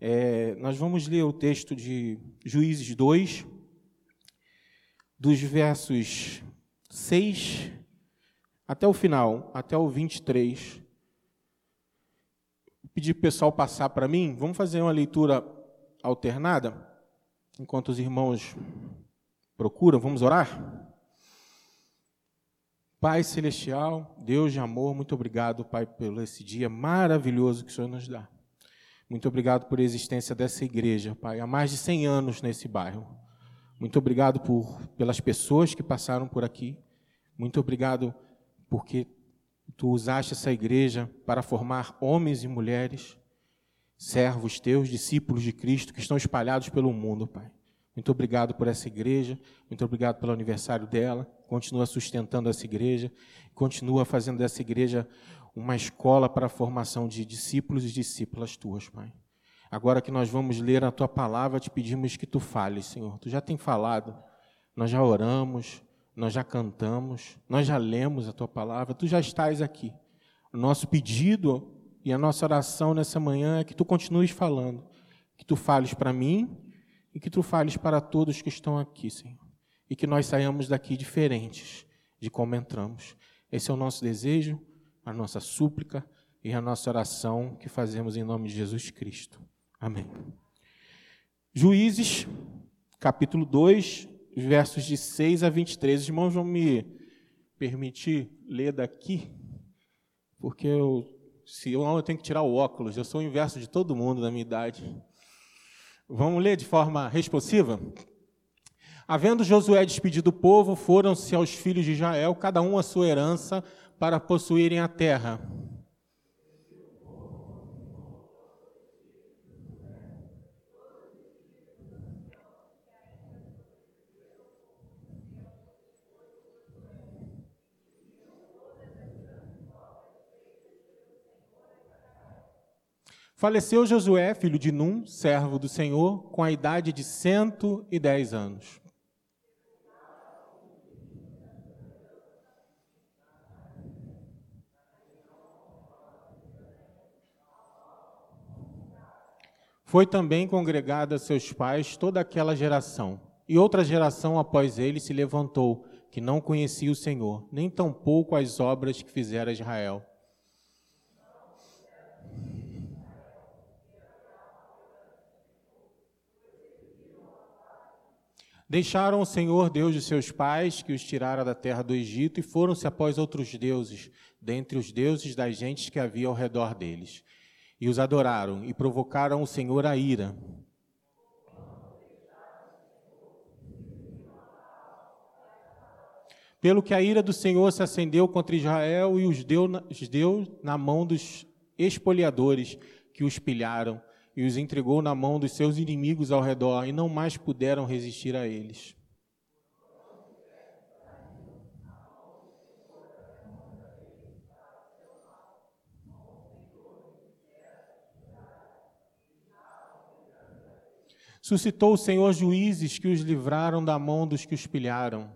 É, nós vamos ler o texto de Juízes 2, dos versos 6 até o final, até o 23. Vou pedir para o pessoal passar para mim. Vamos fazer uma leitura alternada, enquanto os irmãos procuram. Vamos orar? Pai Celestial, Deus de amor, muito obrigado, Pai, pelo esse dia maravilhoso que o Senhor nos dá. Muito obrigado por a existência dessa igreja, Pai, há mais de 100 anos nesse bairro. Muito obrigado por, pelas pessoas que passaram por aqui. Muito obrigado porque tu usaste essa igreja para formar homens e mulheres, servos teus, discípulos de Cristo que estão espalhados pelo mundo, Pai. Muito obrigado por essa igreja, muito obrigado pelo aniversário dela. Continua sustentando essa igreja, continua fazendo dessa igreja uma escola para a formação de discípulos e discípulas tuas, Pai. Agora que nós vamos ler a tua palavra, te pedimos que tu fales, Senhor. Tu já tem falado, nós já oramos, nós já cantamos, nós já lemos a tua palavra, tu já estás aqui. O nosso pedido e a nossa oração nessa manhã é que tu continues falando, que tu fales para mim e que tu fales para todos que estão aqui, Senhor. E que nós saiamos daqui diferentes de como entramos. Esse é o nosso desejo a nossa súplica e a nossa oração que fazemos em nome de Jesus Cristo. Amém. Juízes, capítulo 2, versos de 6 a 23. Os irmãos vão me permitir ler daqui, porque eu, se eu não, eu tenho que tirar o óculos, eu sou o inverso de todo mundo da minha idade. Vamos ler de forma responsiva? Havendo Josué despedido o povo, foram-se aos filhos de Israel, cada um a sua herança, para possuírem a terra. Faleceu Josué, filho de Num, servo do Senhor, com a idade de cento e dez anos. Foi também congregada a seus pais toda aquela geração. E outra geração após ele se levantou, que não conhecia o Senhor, nem tampouco as obras que fizera Israel. Deixaram o Senhor Deus de seus pais, que os tirara da terra do Egito, e foram-se após outros deuses, dentre os deuses das gentes que havia ao redor deles e os adoraram e provocaram o Senhor a ira. Pelo que a ira do Senhor se acendeu contra Israel e os deu, os deu na mão dos espoliadores que os pilharam e os entregou na mão dos seus inimigos ao redor e não mais puderam resistir a eles. Suscitou o Senhor juízes que os livraram da mão dos que os pilharam.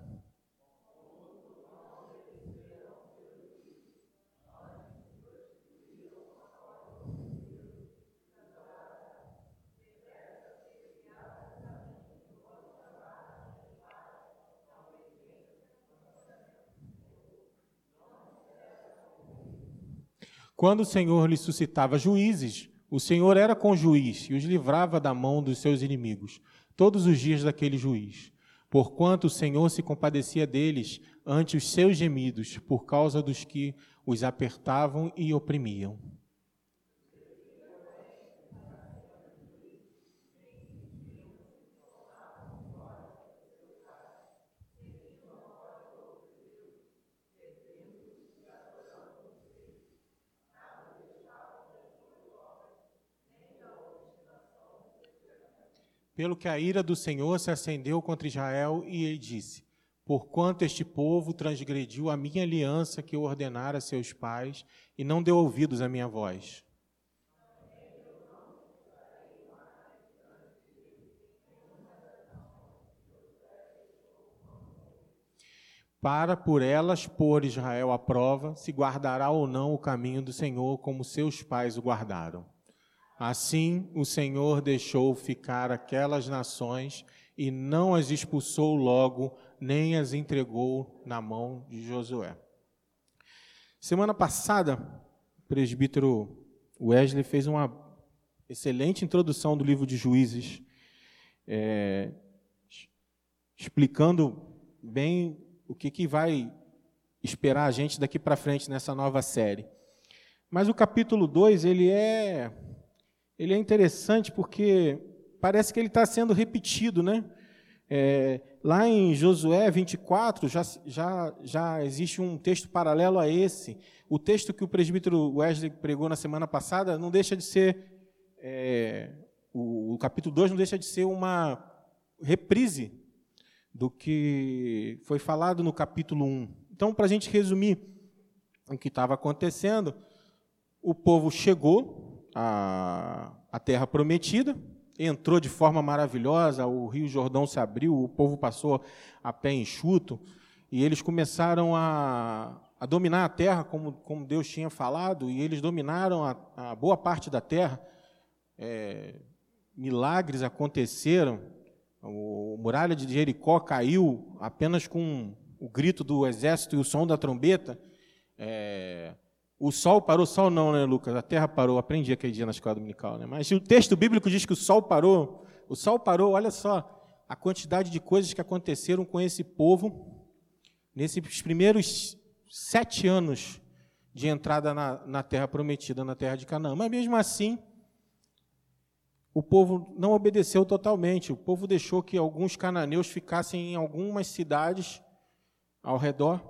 Quando o Senhor lhe suscitava juízes, o Senhor era com juiz e os livrava da mão dos seus inimigos, todos os dias daquele juiz. Porquanto o Senhor se compadecia deles ante os seus gemidos, por causa dos que os apertavam e oprimiam. Pelo que a ira do Senhor se acendeu contra Israel, e ele disse: Porquanto este povo transgrediu a minha aliança que eu ordenara a seus pais, e não deu ouvidos à minha voz. Para por elas pôr Israel à prova, se guardará ou não o caminho do Senhor, como seus pais o guardaram. Assim o Senhor deixou ficar aquelas nações e não as expulsou logo, nem as entregou na mão de Josué. Semana passada, o presbítero Wesley fez uma excelente introdução do livro de Juízes, é, explicando bem o que, que vai esperar a gente daqui para frente nessa nova série. Mas o capítulo 2, ele é, ele é interessante porque parece que ele está sendo repetido, né? É, lá em Josué 24 já, já, já existe um texto paralelo a esse. O texto que o presbítero Wesley pregou na semana passada não deixa de ser. É, o, o capítulo 2 não deixa de ser uma reprise do que foi falado no capítulo 1. Então, para a gente resumir o que estava acontecendo, o povo chegou à, à terra prometida, entrou de forma maravilhosa, o Rio Jordão se abriu, o povo passou a pé enxuto, e eles começaram a, a dominar a terra, como, como Deus tinha falado, e eles dominaram a, a boa parte da terra. É, milagres aconteceram, o muralha de Jericó caiu apenas com o grito do exército e o som da trombeta. É, o sol parou, o sol não, né, Lucas? A terra parou. Aprendi aquele dia na escola dominical, né? Mas o texto bíblico diz que o sol parou. O sol parou, olha só a quantidade de coisas que aconteceram com esse povo nesses primeiros sete anos de entrada na, na terra prometida, na terra de Canaã. Mas mesmo assim, o povo não obedeceu totalmente. O povo deixou que alguns cananeus ficassem em algumas cidades ao redor.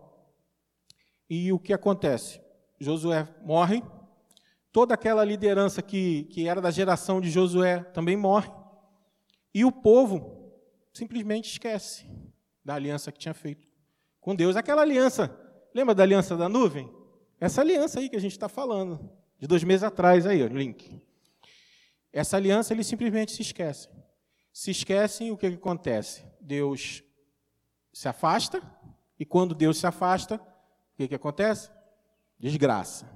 E o que acontece? Josué morre, toda aquela liderança que, que era da geração de Josué também morre, e o povo simplesmente esquece da aliança que tinha feito com Deus. Aquela aliança, lembra da aliança da nuvem? Essa aliança aí que a gente está falando, de dois meses atrás, aí, o link. Essa aliança eles simplesmente se esquecem. Se esquecem, o que, que acontece? Deus se afasta, e quando Deus se afasta, o que, que acontece? Desgraça.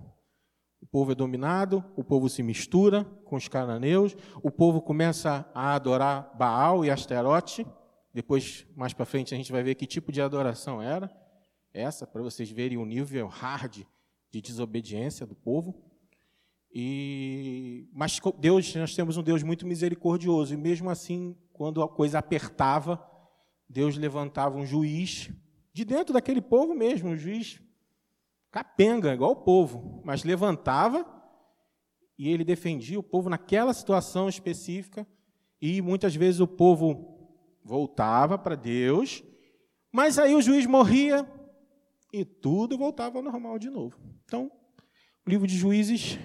O povo é dominado, o povo se mistura com os cananeus, o povo começa a adorar Baal e Asterote. Depois, mais para frente, a gente vai ver que tipo de adoração era essa, para vocês verem o nível hard de desobediência do povo. E, mas Deus, nós temos um Deus muito misericordioso, e mesmo assim, quando a coisa apertava, Deus levantava um juiz de dentro daquele povo mesmo, um juiz capenga, igual o povo, mas levantava e ele defendia o povo naquela situação específica, e muitas vezes o povo voltava para Deus, mas aí o juiz morria e tudo voltava ao normal de novo. Então, o livro de Juízes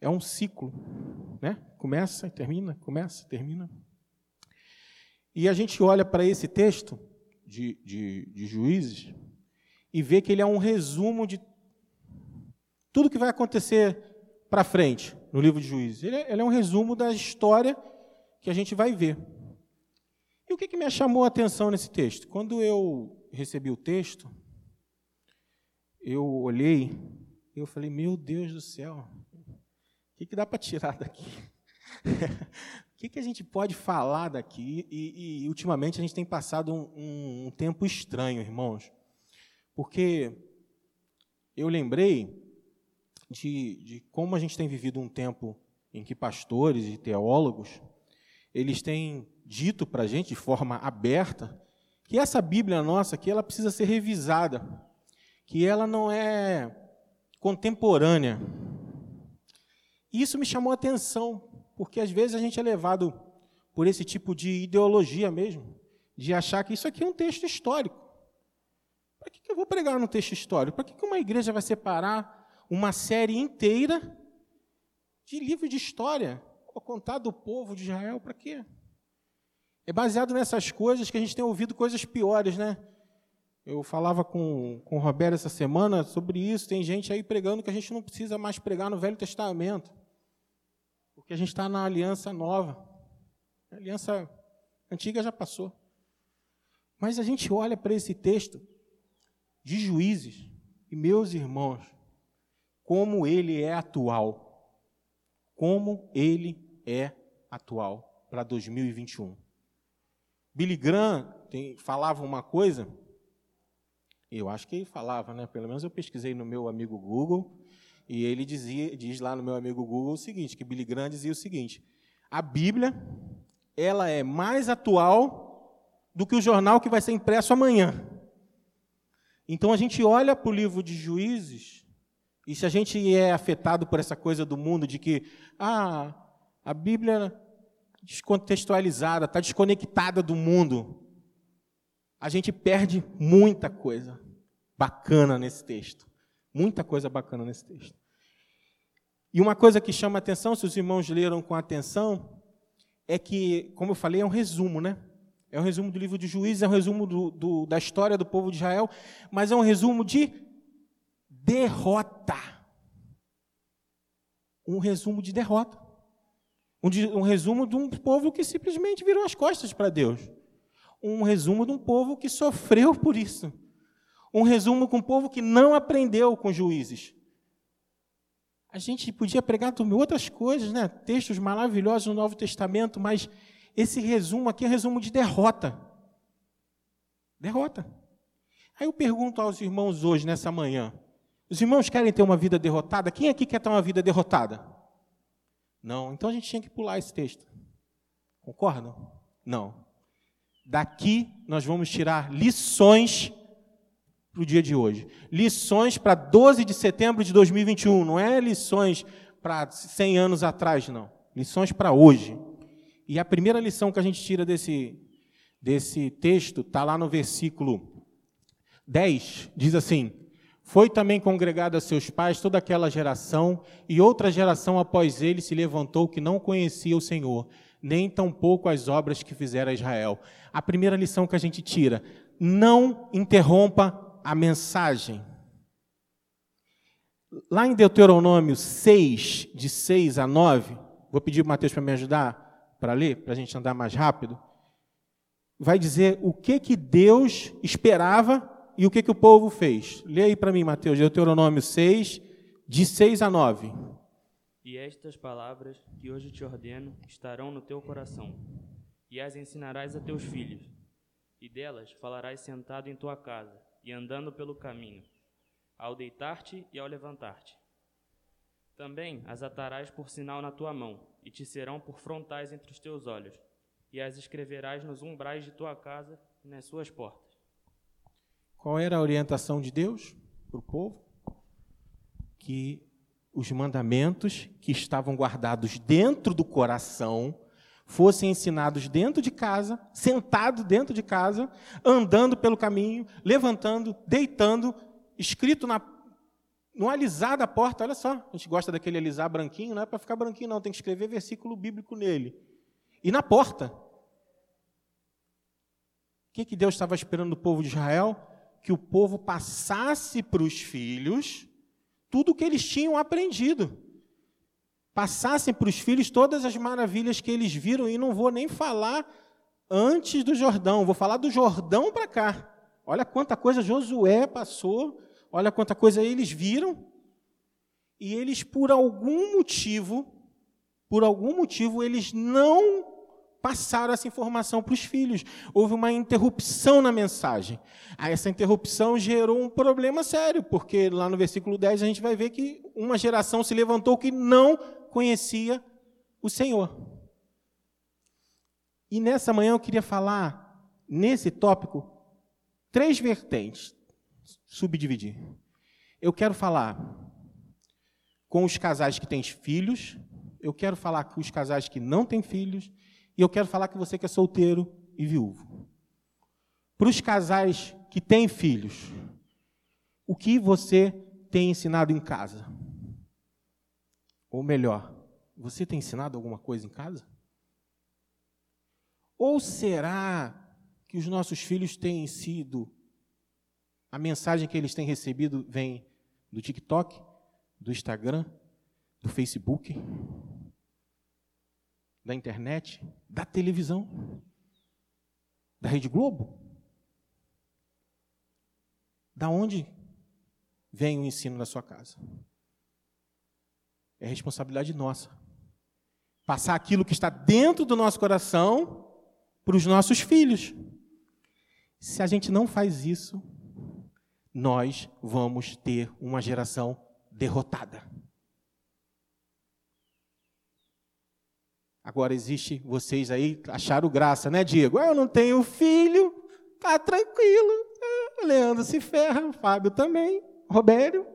é um ciclo, né? Começa e termina, começa e termina. E a gente olha para esse texto de, de, de Juízes e vê que ele é um resumo de tudo que vai acontecer para frente no livro de Juízes. Ele é, ele é, um resumo da história que a gente vai ver. E o que, que me chamou a atenção nesse texto? Quando eu recebi o texto, eu olhei e eu falei, meu Deus do céu, o que, que dá para tirar daqui? o que, que a gente pode falar daqui? E, e ultimamente a gente tem passado um, um, um tempo estranho, irmãos, porque eu lembrei de, de como a gente tem vivido um tempo em que pastores e teólogos eles têm dito para a gente de forma aberta que essa Bíblia nossa aqui ela precisa ser revisada, que ela não é contemporânea, e isso me chamou a atenção, porque às vezes a gente é levado por esse tipo de ideologia mesmo, de achar que isso aqui é um texto histórico. Para que eu vou pregar no texto histórico? Para que uma igreja vai separar uma série inteira de livro de história? Vou contar do povo de Israel, para quê? É baseado nessas coisas que a gente tem ouvido coisas piores, né? Eu falava com, com o Roberto essa semana sobre isso. Tem gente aí pregando que a gente não precisa mais pregar no Velho Testamento porque a gente está na aliança nova. A aliança antiga já passou. Mas a gente olha para esse texto de juízes, e meus irmãos, como ele é atual. como ele é atual para 2021. Billy Graham tem, falava uma coisa, eu acho que ele falava, né? Pelo menos eu pesquisei no meu amigo Google, e ele dizia, diz lá no meu amigo Google o seguinte, que Billy Graham dizia o seguinte: a Bíblia, ela é mais atual do que o jornal que vai ser impresso amanhã. Então a gente olha para o livro de Juízes, e se a gente é afetado por essa coisa do mundo de que ah, a Bíblia descontextualizada, está desconectada do mundo, a gente perde muita coisa bacana nesse texto. Muita coisa bacana nesse texto. E uma coisa que chama atenção, se os irmãos leram com atenção, é que, como eu falei, é um resumo, né? É um resumo do livro de Juízes, é um resumo do, do, da história do povo de Israel, mas é um resumo de derrota. Um resumo de derrota. Um, de, um resumo de um povo que simplesmente virou as costas para Deus. Um resumo de um povo que sofreu por isso. Um resumo com um povo que não aprendeu com juízes. A gente podia pregar outras coisas, né? textos maravilhosos no Novo Testamento, mas esse resumo aqui é um resumo de derrota. Derrota. Aí eu pergunto aos irmãos hoje, nessa manhã: os irmãos querem ter uma vida derrotada? Quem aqui quer ter uma vida derrotada? Não. Então a gente tinha que pular esse texto. Concordam? Não. Daqui nós vamos tirar lições para o dia de hoje. Lições para 12 de setembro de 2021. Não é lições para 100 anos atrás, não. Lições para hoje. E a primeira lição que a gente tira desse, desse texto está lá no versículo 10. Diz assim: Foi também congregado a seus pais toda aquela geração, e outra geração após ele se levantou que não conhecia o Senhor, nem tampouco as obras que fizera Israel. A primeira lição que a gente tira: não interrompa a mensagem. Lá em Deuteronômio 6, de 6 a 9, vou pedir para o Mateus para me ajudar para ler, para a gente andar mais rápido, vai dizer o que, que Deus esperava e o que, que o povo fez. Lê aí para mim, Mateus, Deuteronômio 6, de 6 a 9. E estas palavras que hoje te ordeno estarão no teu coração, e as ensinarás a teus filhos, e delas falarás sentado em tua casa e andando pelo caminho, ao deitar-te e ao levantar-te. Também as atarás por sinal na tua mão, e te serão por frontais entre os teus olhos, e as escreverás nos umbrais de tua casa e nas suas portas. Qual era a orientação de Deus para o povo? Que os mandamentos que estavam guardados dentro do coração fossem ensinados dentro de casa, sentado dentro de casa, andando pelo caminho, levantando, deitando, escrito na no alisar da porta, olha só, a gente gosta daquele alisar branquinho, não é para ficar branquinho, não, tem que escrever versículo bíblico nele. E na porta. O que, que Deus estava esperando do povo de Israel? Que o povo passasse para os filhos tudo o que eles tinham aprendido. Passassem para os filhos todas as maravilhas que eles viram, e não vou nem falar antes do Jordão, vou falar do Jordão para cá. Olha quanta coisa Josué passou Olha quanta coisa eles viram e eles, por algum motivo, por algum motivo, eles não passaram essa informação para os filhos. Houve uma interrupção na mensagem. Essa interrupção gerou um problema sério, porque lá no versículo 10 a gente vai ver que uma geração se levantou que não conhecia o Senhor. E nessa manhã eu queria falar, nesse tópico, três vertentes subdividir. Eu quero falar com os casais que têm filhos, eu quero falar com os casais que não têm filhos, e eu quero falar com você que é solteiro e viúvo. Para os casais que têm filhos, o que você tem ensinado em casa? Ou melhor, você tem ensinado alguma coisa em casa? Ou será que os nossos filhos têm sido a mensagem que eles têm recebido vem do TikTok, do Instagram, do Facebook, da internet, da televisão, da Rede Globo. Da onde vem o ensino na sua casa? É responsabilidade nossa Passar aquilo que está dentro do nosso coração para os nossos filhos. Se a gente não faz isso, nós vamos ter uma geração derrotada. Agora existe vocês aí acharam graça, né, Diego? Eu não tenho filho, tá tranquilo. É, Leandro se ferra, Fábio também, Robério,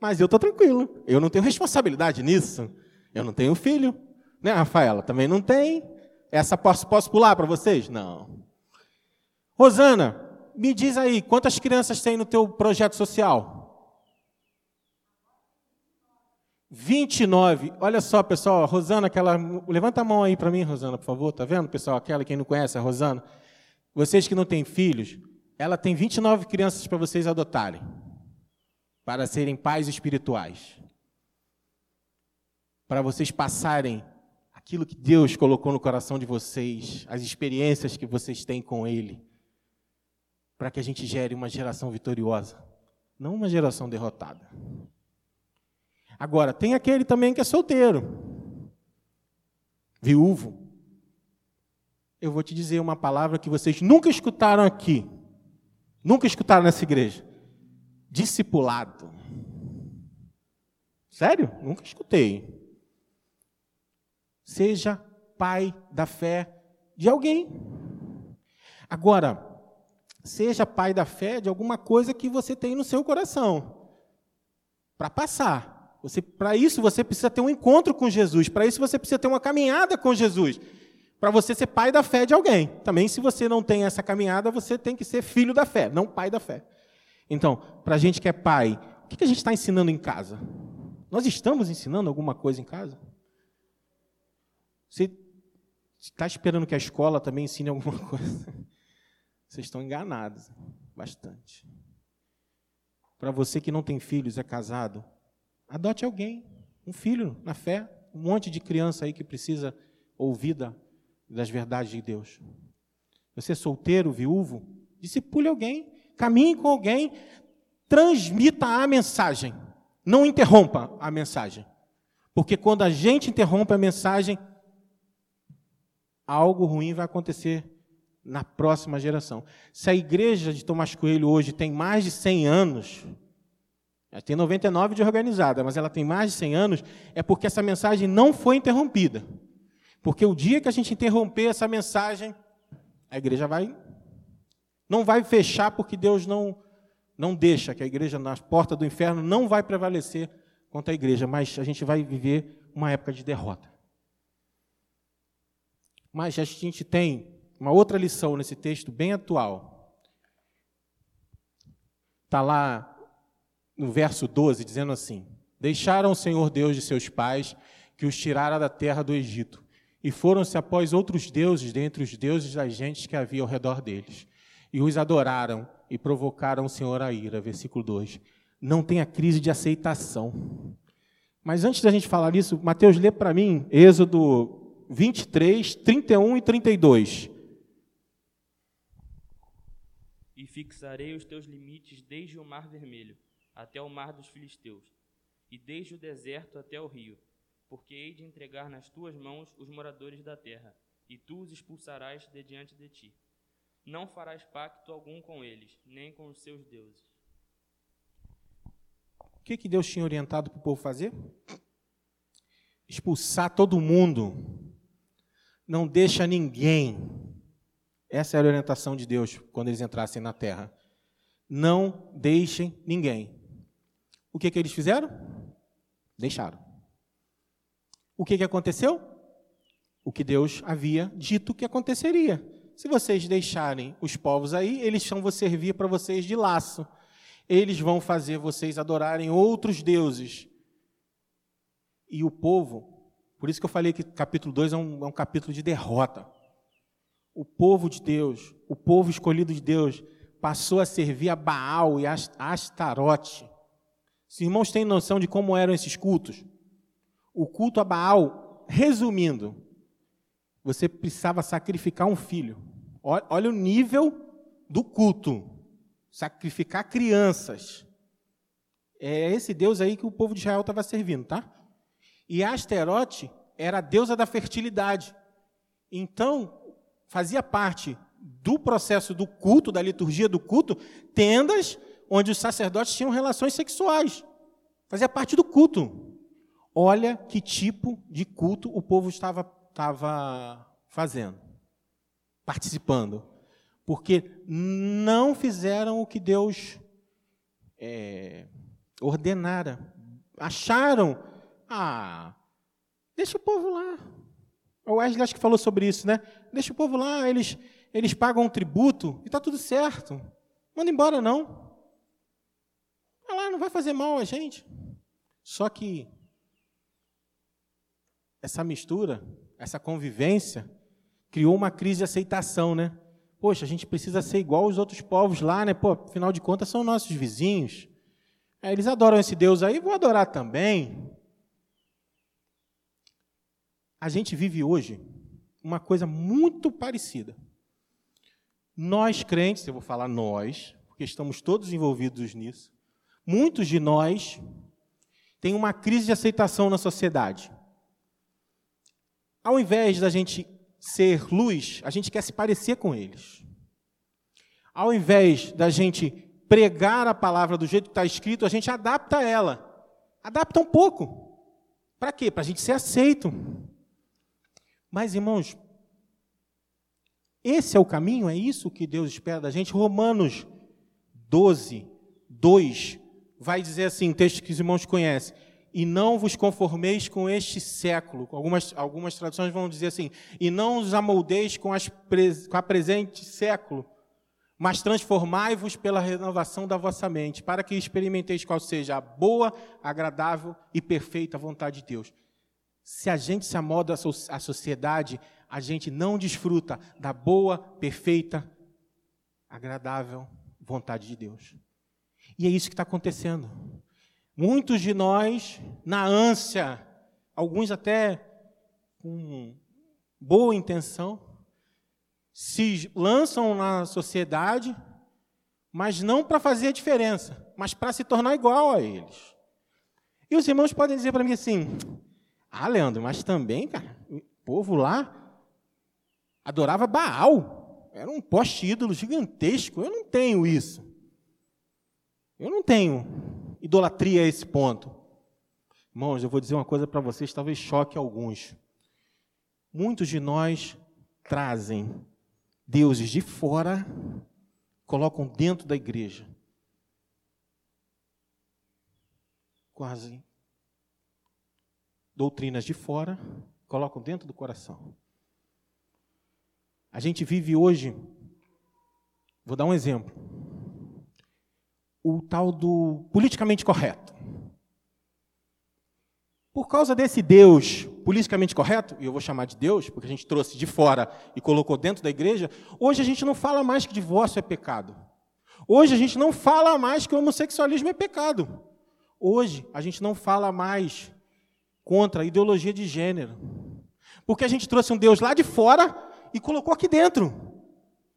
mas eu tô tranquilo. Eu não tenho responsabilidade nisso. Eu não tenho filho, né, Rafaela? Também não tem. Essa posso, posso pular para vocês? Não. Rosana, me diz aí, quantas crianças tem no teu projeto social? 29. Olha só, pessoal, a Rosana, aquela. Levanta a mão aí para mim, Rosana, por favor. Tá vendo, pessoal? Aquela, quem não conhece, a Rosana. Vocês que não têm filhos, ela tem 29 crianças para vocês adotarem, para serem pais espirituais. Para vocês passarem aquilo que Deus colocou no coração de vocês, as experiências que vocês têm com Ele para que a gente gere uma geração vitoriosa, não uma geração derrotada. Agora, tem aquele também que é solteiro, viúvo. Eu vou te dizer uma palavra que vocês nunca escutaram aqui, nunca escutaram nessa igreja: discipulado. Sério? Nunca escutei. Seja pai da fé de alguém. Agora, Seja pai da fé de alguma coisa que você tem no seu coração. Para passar. Para isso você precisa ter um encontro com Jesus. Para isso você precisa ter uma caminhada com Jesus. Para você ser pai da fé de alguém. Também, se você não tem essa caminhada, você tem que ser filho da fé, não pai da fé. Então, para a gente que é pai, o que a gente está ensinando em casa? Nós estamos ensinando alguma coisa em casa? Você está esperando que a escola também ensine alguma coisa? Vocês estão enganados bastante. Para você que não tem filhos, é casado, adote alguém, um filho na fé, um monte de criança aí que precisa ouvir das verdades de Deus. Você é solteiro, viúvo, discipule alguém, caminhe com alguém, transmita a mensagem. Não interrompa a mensagem. Porque quando a gente interrompe a mensagem, algo ruim vai acontecer na próxima geração. Se a igreja de Tomás Coelho hoje tem mais de 100 anos, ela tem 99 de organizada, mas ela tem mais de 100 anos, é porque essa mensagem não foi interrompida. Porque o dia que a gente interromper essa mensagem, a igreja vai não vai fechar porque Deus não não deixa que a igreja na porta do inferno não vai prevalecer contra a igreja, mas a gente vai viver uma época de derrota. Mas a gente tem uma outra lição nesse texto bem atual. Está lá no verso 12, dizendo assim: Deixaram o Senhor Deus de seus pais, que os tirara da terra do Egito, e foram-se após outros deuses dentre os deuses das gentes que havia ao redor deles, e os adoraram e provocaram o Senhor a ira. Versículo 2. Não tem a crise de aceitação. Mas antes da gente falar isso, Mateus, lê para mim Êxodo 23, 31 e 32. E fixarei os teus limites desde o mar vermelho até o mar dos filisteus, e desde o deserto até o rio, porque hei de entregar nas tuas mãos os moradores da terra, e tu os expulsarás de diante de ti. Não farás pacto algum com eles, nem com os seus deuses. O que, que Deus tinha orientado para o povo fazer? Expulsar todo mundo. Não deixa ninguém essa era a orientação de Deus quando eles entrassem na terra. Não deixem ninguém. O que, que eles fizeram? Deixaram. O que, que aconteceu? O que Deus havia dito que aconteceria. Se vocês deixarem os povos aí, eles vão servir para vocês de laço. Eles vão fazer vocês adorarem outros deuses. E o povo, por isso que eu falei que capítulo 2 é um, é um capítulo de derrota o povo de Deus, o povo escolhido de Deus, passou a servir a Baal e a Astarote. Os irmãos têm noção de como eram esses cultos? O culto a Baal, resumindo, você precisava sacrificar um filho. Olha o nível do culto. Sacrificar crianças. É esse Deus aí que o povo de Israel estava servindo, tá? E Asterote era a deusa da fertilidade. Então, fazia parte do processo do culto, da liturgia do culto, tendas onde os sacerdotes tinham relações sexuais. Fazia parte do culto. Olha que tipo de culto o povo estava, estava fazendo, participando. Porque não fizeram o que Deus é, ordenara. Acharam, ah, deixa o povo lá. O Wesley acho que falou sobre isso, né? Deixa o povo lá, eles, eles pagam um tributo e está tudo certo. Manda embora, não. Vai lá, não vai fazer mal a gente. Só que essa mistura, essa convivência, criou uma crise de aceitação, né? Poxa, a gente precisa ser igual aos outros povos lá, né? Pô, afinal de contas, são nossos vizinhos. É, eles adoram esse Deus aí, vou adorar também. A gente vive hoje uma coisa muito parecida. Nós crentes, eu vou falar nós, porque estamos todos envolvidos nisso, muitos de nós têm uma crise de aceitação na sociedade. Ao invés da gente ser luz, a gente quer se parecer com eles. Ao invés da gente pregar a palavra do jeito que está escrito, a gente adapta ela. Adapta um pouco. Para quê? Para a gente ser aceito. Mas, irmãos, esse é o caminho, é isso que Deus espera da gente. Romanos 12, 2, vai dizer assim, texto que os irmãos conhecem. E não vos conformeis com este século. Algumas, algumas traduções vão dizer assim. E não os amoldeis com, as, com a presente século, mas transformai-vos pela renovação da vossa mente, para que experimenteis qual seja a boa, agradável e perfeita vontade de Deus. Se a gente se amolda à sociedade, a gente não desfruta da boa, perfeita, agradável vontade de Deus. E é isso que está acontecendo. Muitos de nós, na ânsia, alguns até com boa intenção, se lançam na sociedade, mas não para fazer a diferença, mas para se tornar igual a eles. E os irmãos podem dizer para mim assim: ah, Leandro, mas também, cara, o povo lá adorava Baal. Era um poste ídolo gigantesco. Eu não tenho isso. Eu não tenho idolatria a esse ponto. Irmãos, eu vou dizer uma coisa para vocês, talvez choque alguns. Muitos de nós trazem deuses de fora, colocam dentro da igreja. Quase doutrinas de fora, colocam dentro do coração. A gente vive hoje, vou dar um exemplo, o tal do politicamente correto. Por causa desse Deus politicamente correto, e eu vou chamar de Deus, porque a gente trouxe de fora e colocou dentro da igreja, hoje a gente não fala mais que divórcio é pecado. Hoje a gente não fala mais que homossexualismo é pecado. Hoje a gente não fala mais contra a ideologia de gênero. Porque a gente trouxe um Deus lá de fora e colocou aqui dentro.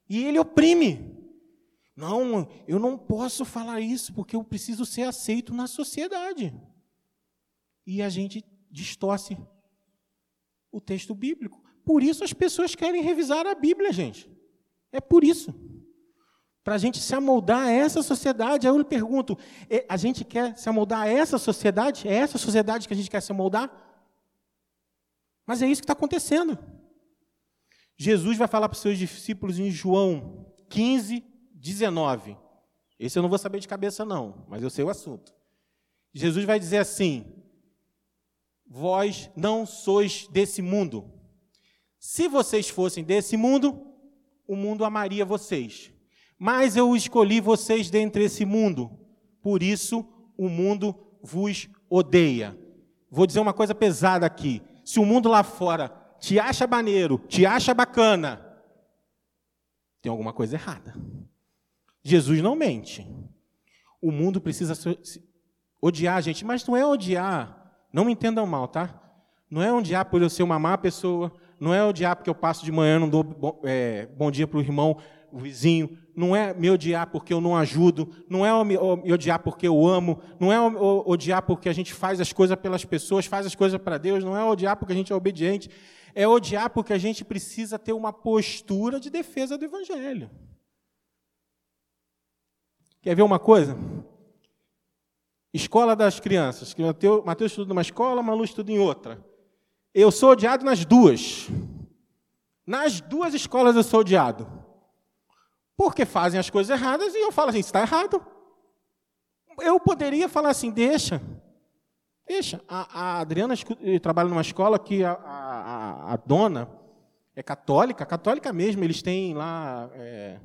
E ele oprime. Não, eu não posso falar isso porque eu preciso ser aceito na sociedade. E a gente distorce o texto bíblico. Por isso as pessoas querem revisar a Bíblia, gente. É por isso para a gente se amoldar a essa sociedade. Aí eu lhe pergunto: a gente quer se amoldar a essa sociedade? É essa sociedade que a gente quer se amoldar? Mas é isso que está acontecendo. Jesus vai falar para os seus discípulos em João 15, 19. Esse eu não vou saber de cabeça, não, mas eu sei o assunto. Jesus vai dizer assim: Vós não sois desse mundo. Se vocês fossem desse mundo, o mundo amaria vocês. Mas eu escolhi vocês dentre esse mundo, por isso o mundo vos odeia. Vou dizer uma coisa pesada aqui. Se o mundo lá fora te acha maneiro, te acha bacana, tem alguma coisa errada. Jesus não mente. O mundo precisa odiar a gente, mas não é odiar, não me entendam mal, tá? Não é odiar por eu ser uma má pessoa, não é odiar porque eu passo de manhã não dou bom, é, bom dia para o irmão, o vizinho, não é me odiar porque eu não ajudo, não é me odiar porque eu amo, não é odiar porque a gente faz as coisas pelas pessoas, faz as coisas para Deus, não é odiar porque a gente é obediente, é odiar porque a gente precisa ter uma postura de defesa do Evangelho. Quer ver uma coisa? Escola das crianças. Mateus estuda numa escola, Malu estuda em outra. Eu sou odiado nas duas. Nas duas escolas eu sou odiado. Porque fazem as coisas erradas e eu falo assim: está errado. Eu poderia falar assim: deixa. Deixa. A, a Adriana trabalha numa escola que a, a, a, dona é católica, católica mesmo. Eles têm lá. É,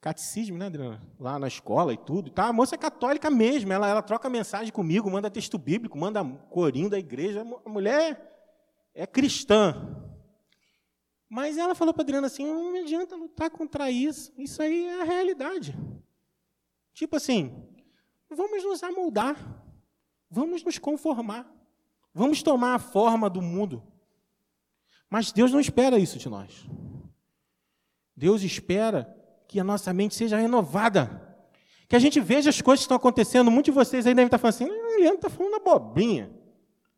catecismo, né, Adriana? Lá na escola e tudo. Tá? A moça é católica mesmo, ela, ela troca mensagem comigo, manda texto bíblico, manda corinho da igreja. A mulher é cristã. Mas ela falou para Adriana assim: não adianta lutar contra isso, isso aí é a realidade. Tipo assim, vamos nos amoldar, vamos nos conformar, vamos tomar a forma do mundo. Mas Deus não espera isso de nós. Deus espera que a nossa mente seja renovada. Que a gente veja as coisas que estão acontecendo. Muitos de vocês aí devem estar falando assim: ah, Leandro está falando abobrinha.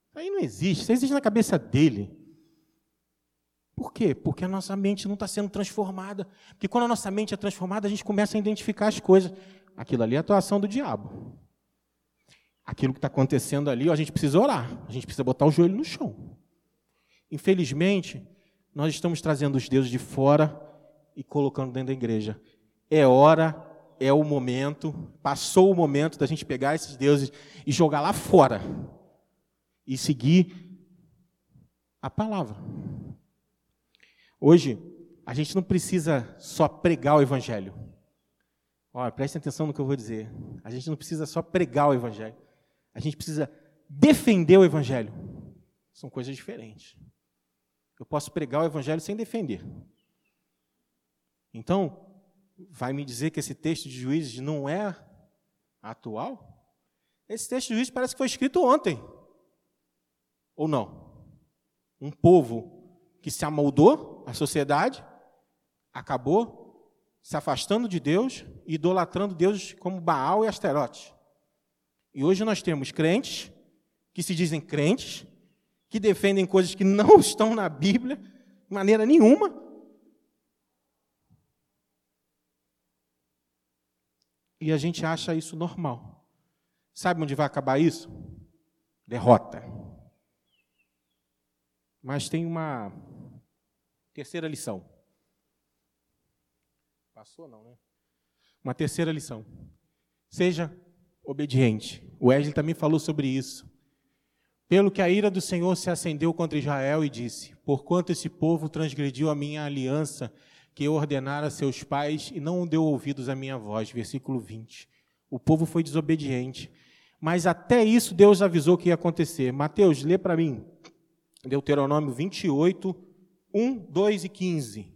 Isso aí não existe, isso existe na cabeça dele. Por quê? Porque a nossa mente não está sendo transformada. Porque quando a nossa mente é transformada, a gente começa a identificar as coisas. Aquilo ali é a atuação do diabo. Aquilo que está acontecendo ali, a gente precisa orar. A gente precisa botar o joelho no chão. Infelizmente, nós estamos trazendo os deuses de fora e colocando dentro da igreja. É hora, é o momento, passou o momento da gente pegar esses deuses e jogar lá fora e seguir a palavra. Hoje, a gente não precisa só pregar o evangelho. Olha, preste atenção no que eu vou dizer. A gente não precisa só pregar o evangelho. A gente precisa defender o evangelho. São coisas diferentes. Eu posso pregar o evangelho sem defender. Então, vai me dizer que esse texto de Juízes não é atual? Esse texto de Juízes parece que foi escrito ontem. Ou não? Um povo que se amoldou à sociedade, acabou se afastando de Deus e idolatrando Deus como Baal e Asterote. E hoje nós temos crentes que se dizem crentes, que defendem coisas que não estão na Bíblia de maneira nenhuma, e a gente acha isso normal. Sabe onde vai acabar isso? Derrota. Mas tem uma terceira lição. Passou não, né? Uma terceira lição. Seja obediente. O Wesley também falou sobre isso. Pelo que a ira do Senhor se acendeu contra Israel e disse: Porquanto esse povo transgrediu a minha aliança que ordenara a seus pais e não deu ouvidos à minha voz. Versículo 20. O povo foi desobediente. Mas até isso Deus avisou que ia acontecer. Mateus, lê para mim. Deuteronômio 28, 1, 2 e 15.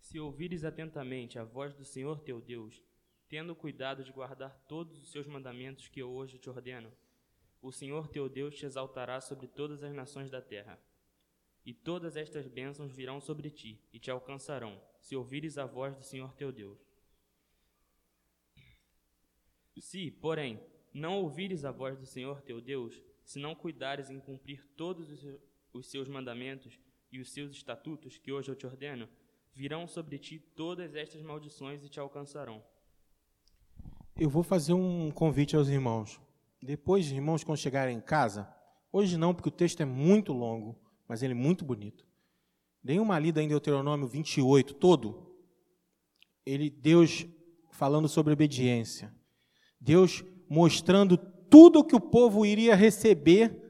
Se ouvires atentamente a voz do Senhor teu Deus, tendo cuidado de guardar todos os seus mandamentos que eu hoje te ordeno, o Senhor teu Deus te exaltará sobre todas as nações da terra. E todas estas bênçãos virão sobre ti e te alcançarão, se ouvires a voz do Senhor teu Deus. Se, porém, não ouvires a voz do Senhor teu Deus, se não cuidares em cumprir todos os seus mandamentos e os seus estatutos que hoje eu te ordeno, virão sobre ti todas estas maldições e te alcançarão. Eu vou fazer um convite aos irmãos. Depois, irmãos, quando chegarem em casa, hoje não, porque o texto é muito longo, mas ele é muito bonito. Dei uma lida em Deuteronômio 28 todo. Ele Deus falando sobre obediência. Deus mostrando tudo que o povo iria receber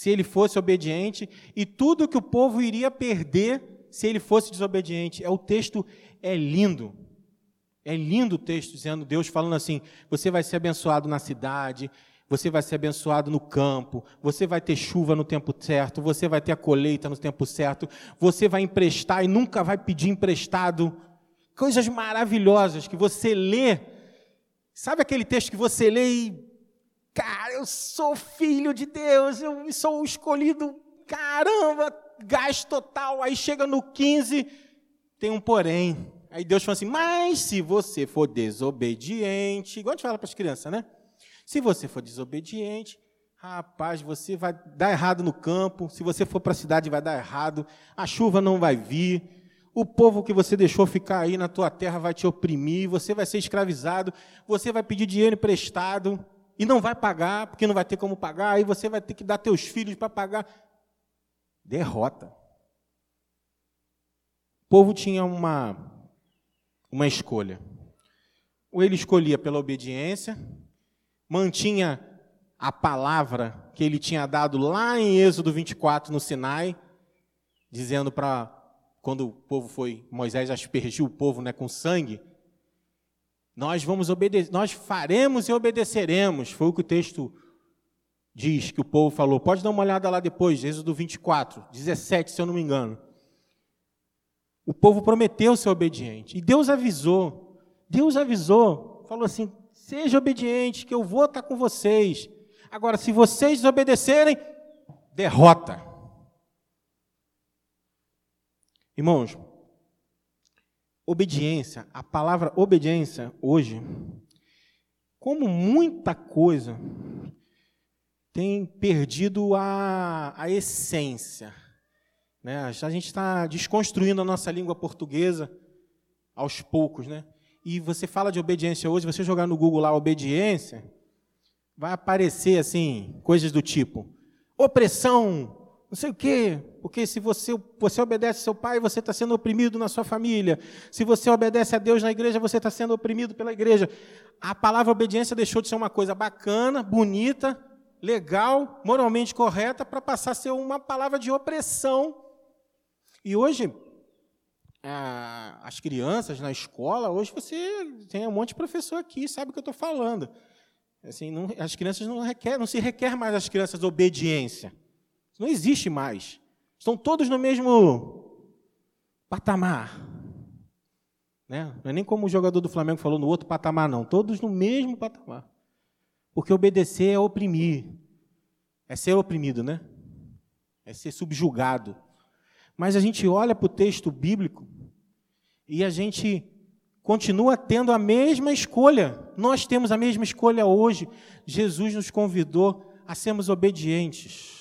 se ele fosse obediente e tudo que o povo iria perder se ele fosse desobediente. É o texto é lindo. É lindo o texto dizendo Deus falando assim: você vai ser abençoado na cidade, você vai ser abençoado no campo, você vai ter chuva no tempo certo, você vai ter a colheita no tempo certo, você vai emprestar e nunca vai pedir emprestado. Coisas maravilhosas que você lê. Sabe aquele texto que você lê e, cara, eu sou filho de Deus, eu sou o escolhido, caramba, gás total. Aí chega no 15, tem um porém. Aí Deus fala assim: Mas se você for desobediente, igual a gente fala para as crianças, né? Se você for desobediente, rapaz, você vai dar errado no campo. Se você for para a cidade, vai dar errado. A chuva não vai vir. O povo que você deixou ficar aí na tua terra vai te oprimir. Você vai ser escravizado. Você vai pedir dinheiro emprestado e não vai pagar, porque não vai ter como pagar. Aí você vai ter que dar teus filhos para pagar. Derrota. O povo tinha uma, uma escolha. Ou ele escolhia pela obediência, mantinha a palavra que ele tinha dado lá em Êxodo 24 no Sinai, dizendo para quando o povo foi, Moisés aspergiu o povo né, com sangue, nós vamos obedecer, nós faremos e obedeceremos. Foi o que o texto diz que o povo falou. Pode dar uma olhada lá depois, Êxodo 24, 17, se eu não me engano. O povo prometeu ser obediente. E Deus avisou. Deus avisou, falou assim: seja obediente, que eu vou estar com vocês. Agora, se vocês desobedecerem, derrota. Irmãos, obediência, a palavra obediência hoje, como muita coisa, tem perdido a, a essência. Né? A gente está desconstruindo a nossa língua portuguesa aos poucos. Né? E você fala de obediência hoje, você jogar no Google lá obediência, vai aparecer assim, coisas do tipo opressão, não sei o quê, porque se você, você obedece seu pai, você está sendo oprimido na sua família. Se você obedece a Deus na igreja, você está sendo oprimido pela igreja. A palavra obediência deixou de ser uma coisa bacana, bonita, legal, moralmente correta, para passar a ser uma palavra de opressão. E hoje, as crianças na escola, hoje você tem um monte de professor aqui, sabe o que eu estou falando. Assim, não, as crianças não requer, não se requer mais as crianças obediência. Não existe mais. Estão todos no mesmo patamar. Né? Não é nem como o jogador do Flamengo falou no outro patamar, não. Todos no mesmo patamar. Porque obedecer é oprimir. É ser oprimido, né? É ser subjugado. Mas a gente olha para o texto bíblico e a gente continua tendo a mesma escolha. Nós temos a mesma escolha hoje. Jesus nos convidou a sermos obedientes.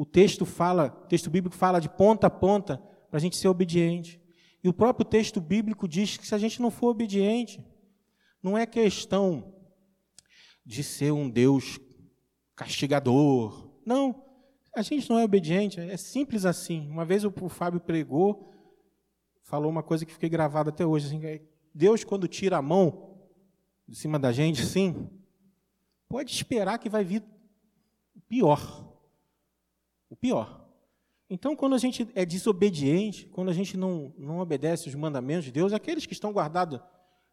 O texto fala, o texto bíblico fala de ponta a ponta para a gente ser obediente. E o próprio texto bíblico diz que se a gente não for obediente, não é questão de ser um Deus castigador. Não, a gente não é obediente, é simples assim. Uma vez o Fábio pregou, falou uma coisa que fiquei gravada até hoje. Assim, é, Deus, quando tira a mão de cima da gente, assim, pode esperar que vai vir pior o pior. Então, quando a gente é desobediente, quando a gente não, não obedece os mandamentos de Deus, aqueles que estão guardados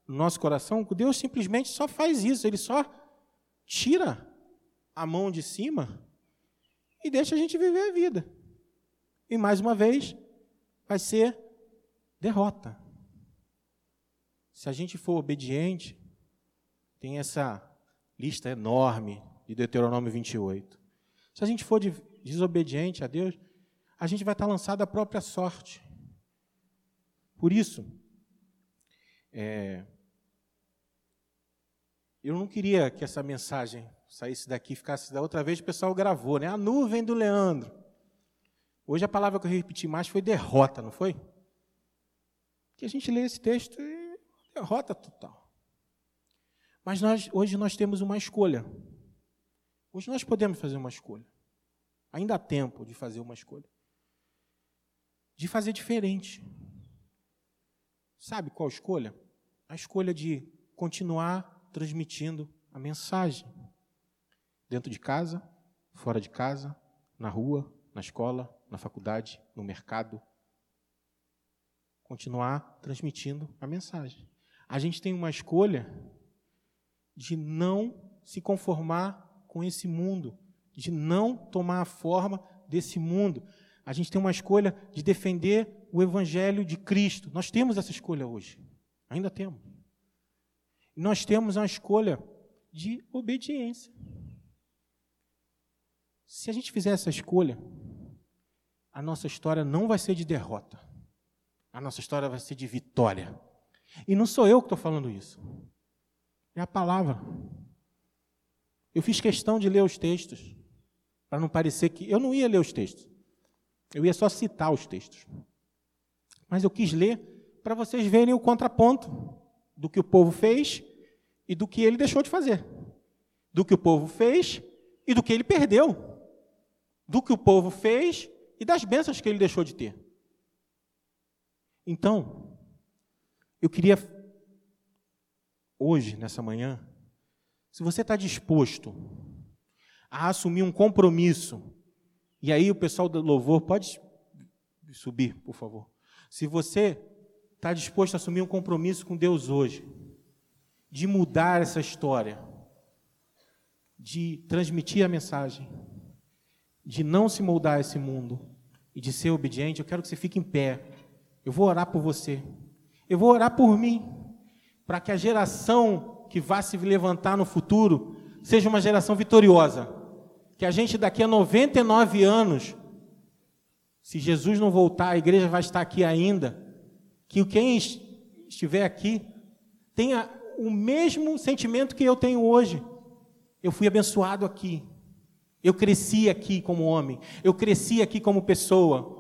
no nosso coração, Deus simplesmente só faz isso, ele só tira a mão de cima e deixa a gente viver a vida. E mais uma vez, vai ser derrota. Se a gente for obediente, tem essa lista enorme de Deuteronômio 28. Se a gente for desobediente a Deus, a gente vai estar lançado à própria sorte. Por isso, é, eu não queria que essa mensagem saísse daqui e ficasse da outra vez, o pessoal gravou, né? A nuvem do Leandro. Hoje a palavra que eu repeti mais foi derrota, não foi? Que a gente lê esse texto e derrota total. Mas nós, hoje nós temos uma escolha. Hoje nós podemos fazer uma escolha. Ainda há tempo de fazer uma escolha. De fazer diferente. Sabe qual escolha? A escolha de continuar transmitindo a mensagem. Dentro de casa, fora de casa, na rua, na escola, na faculdade, no mercado. Continuar transmitindo a mensagem. A gente tem uma escolha de não se conformar com esse mundo, de não tomar a forma desse mundo. A gente tem uma escolha de defender o Evangelho de Cristo. Nós temos essa escolha hoje. Ainda temos. Nós temos uma escolha de obediência. Se a gente fizer essa escolha, a nossa história não vai ser de derrota. A nossa história vai ser de vitória. E não sou eu que estou falando isso. É a palavra. Eu fiz questão de ler os textos, para não parecer que. Eu não ia ler os textos. Eu ia só citar os textos. Mas eu quis ler para vocês verem o contraponto do que o povo fez e do que ele deixou de fazer. Do que o povo fez e do que ele perdeu. Do que o povo fez e das bênçãos que ele deixou de ter. Então, eu queria, hoje, nessa manhã, se você está disposto a assumir um compromisso, e aí o pessoal do louvor pode subir, por favor. Se você está disposto a assumir um compromisso com Deus hoje, de mudar essa história, de transmitir a mensagem, de não se moldar esse mundo e de ser obediente, eu quero que você fique em pé. Eu vou orar por você. Eu vou orar por mim, para que a geração que vá se levantar no futuro seja uma geração vitoriosa. Que a gente daqui a 99 anos, se Jesus não voltar, a igreja vai estar aqui ainda. Que quem estiver aqui tenha o mesmo sentimento que eu tenho hoje. Eu fui abençoado aqui. Eu cresci aqui como homem. Eu cresci aqui como pessoa.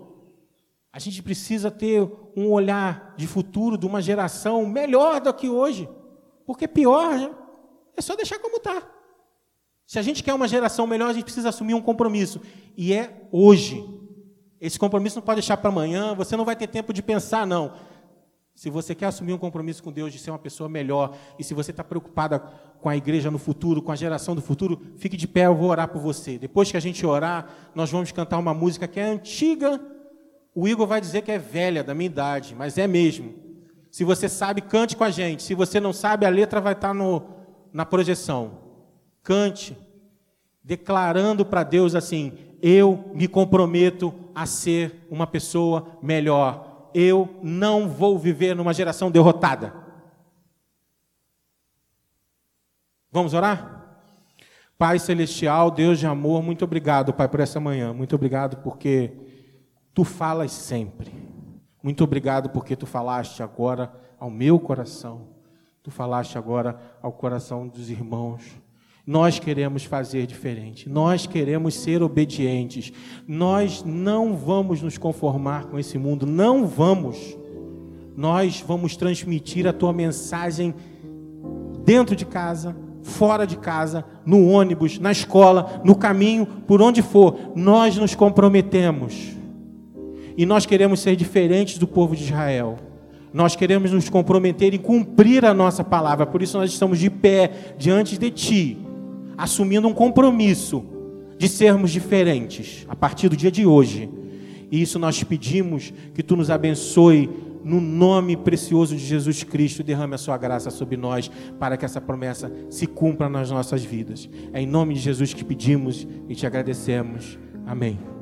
A gente precisa ter um olhar de futuro de uma geração melhor do que hoje. Porque pior é só deixar como está. Se a gente quer uma geração melhor, a gente precisa assumir um compromisso. E é hoje. Esse compromisso não pode deixar para amanhã. Você não vai ter tempo de pensar, não. Se você quer assumir um compromisso com Deus de ser uma pessoa melhor, e se você está preocupada com a igreja no futuro, com a geração do futuro, fique de pé, eu vou orar por você. Depois que a gente orar, nós vamos cantar uma música que é antiga. O Igor vai dizer que é velha, da minha idade, mas é mesmo. Se você sabe, cante com a gente. Se você não sabe, a letra vai estar no, na projeção. Cante, declarando para Deus assim: Eu me comprometo a ser uma pessoa melhor eu não vou viver numa geração derrotada. Vamos orar? Pai celestial, Deus de amor, muito obrigado, Pai, por essa manhã. Muito obrigado porque tu falas sempre. Muito obrigado porque tu falaste agora ao meu coração. Tu falaste agora ao coração dos irmãos. Nós queremos fazer diferente, nós queremos ser obedientes, nós não vamos nos conformar com esse mundo, não vamos. Nós vamos transmitir a tua mensagem dentro de casa, fora de casa, no ônibus, na escola, no caminho, por onde for. Nós nos comprometemos. E nós queremos ser diferentes do povo de Israel. Nós queremos nos comprometer em cumprir a nossa palavra. Por isso nós estamos de pé diante de ti assumindo um compromisso de sermos diferentes a partir do dia de hoje. E isso nós pedimos que tu nos abençoe no nome precioso de Jesus Cristo, derrame a sua graça sobre nós para que essa promessa se cumpra nas nossas vidas. É em nome de Jesus que pedimos e te agradecemos. Amém.